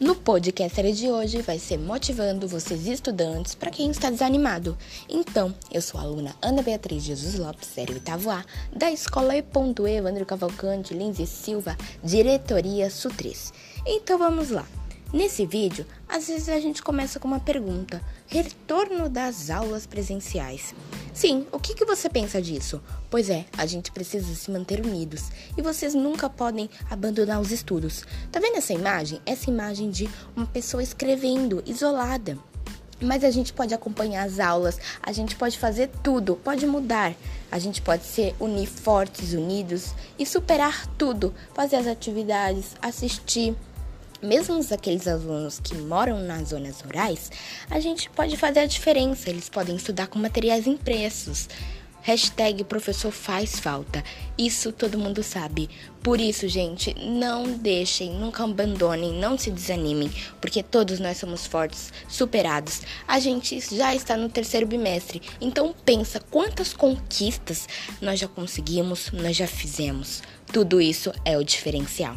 No podcast de hoje vai ser motivando vocês estudantes para quem está desanimado. Então, eu sou a aluna Ana Beatriz Jesus Lopes, série oitavo A, da Escola E. Evandro Cavalcante Lins e Silva, diretoria SU3. Então vamos lá. Nesse vídeo, às vezes a gente começa com uma pergunta: retorno das aulas presenciais. Sim, o que, que você pensa disso? Pois é, a gente precisa se manter unidos e vocês nunca podem abandonar os estudos. Tá vendo essa imagem? Essa imagem de uma pessoa escrevendo, isolada. Mas a gente pode acompanhar as aulas, a gente pode fazer tudo, pode mudar. A gente pode se unir fortes, unidos e superar tudo, fazer as atividades, assistir mesmo aqueles alunos que moram nas zonas rurais, a gente pode fazer a diferença. Eles podem estudar com materiais impressos. Hashtag professor faz falta. Isso todo mundo sabe. Por isso, gente, não deixem, nunca abandonem, não se desanimem, porque todos nós somos fortes, superados. A gente já está no terceiro bimestre, então pensa quantas conquistas nós já conseguimos, nós já fizemos. Tudo isso é o diferencial.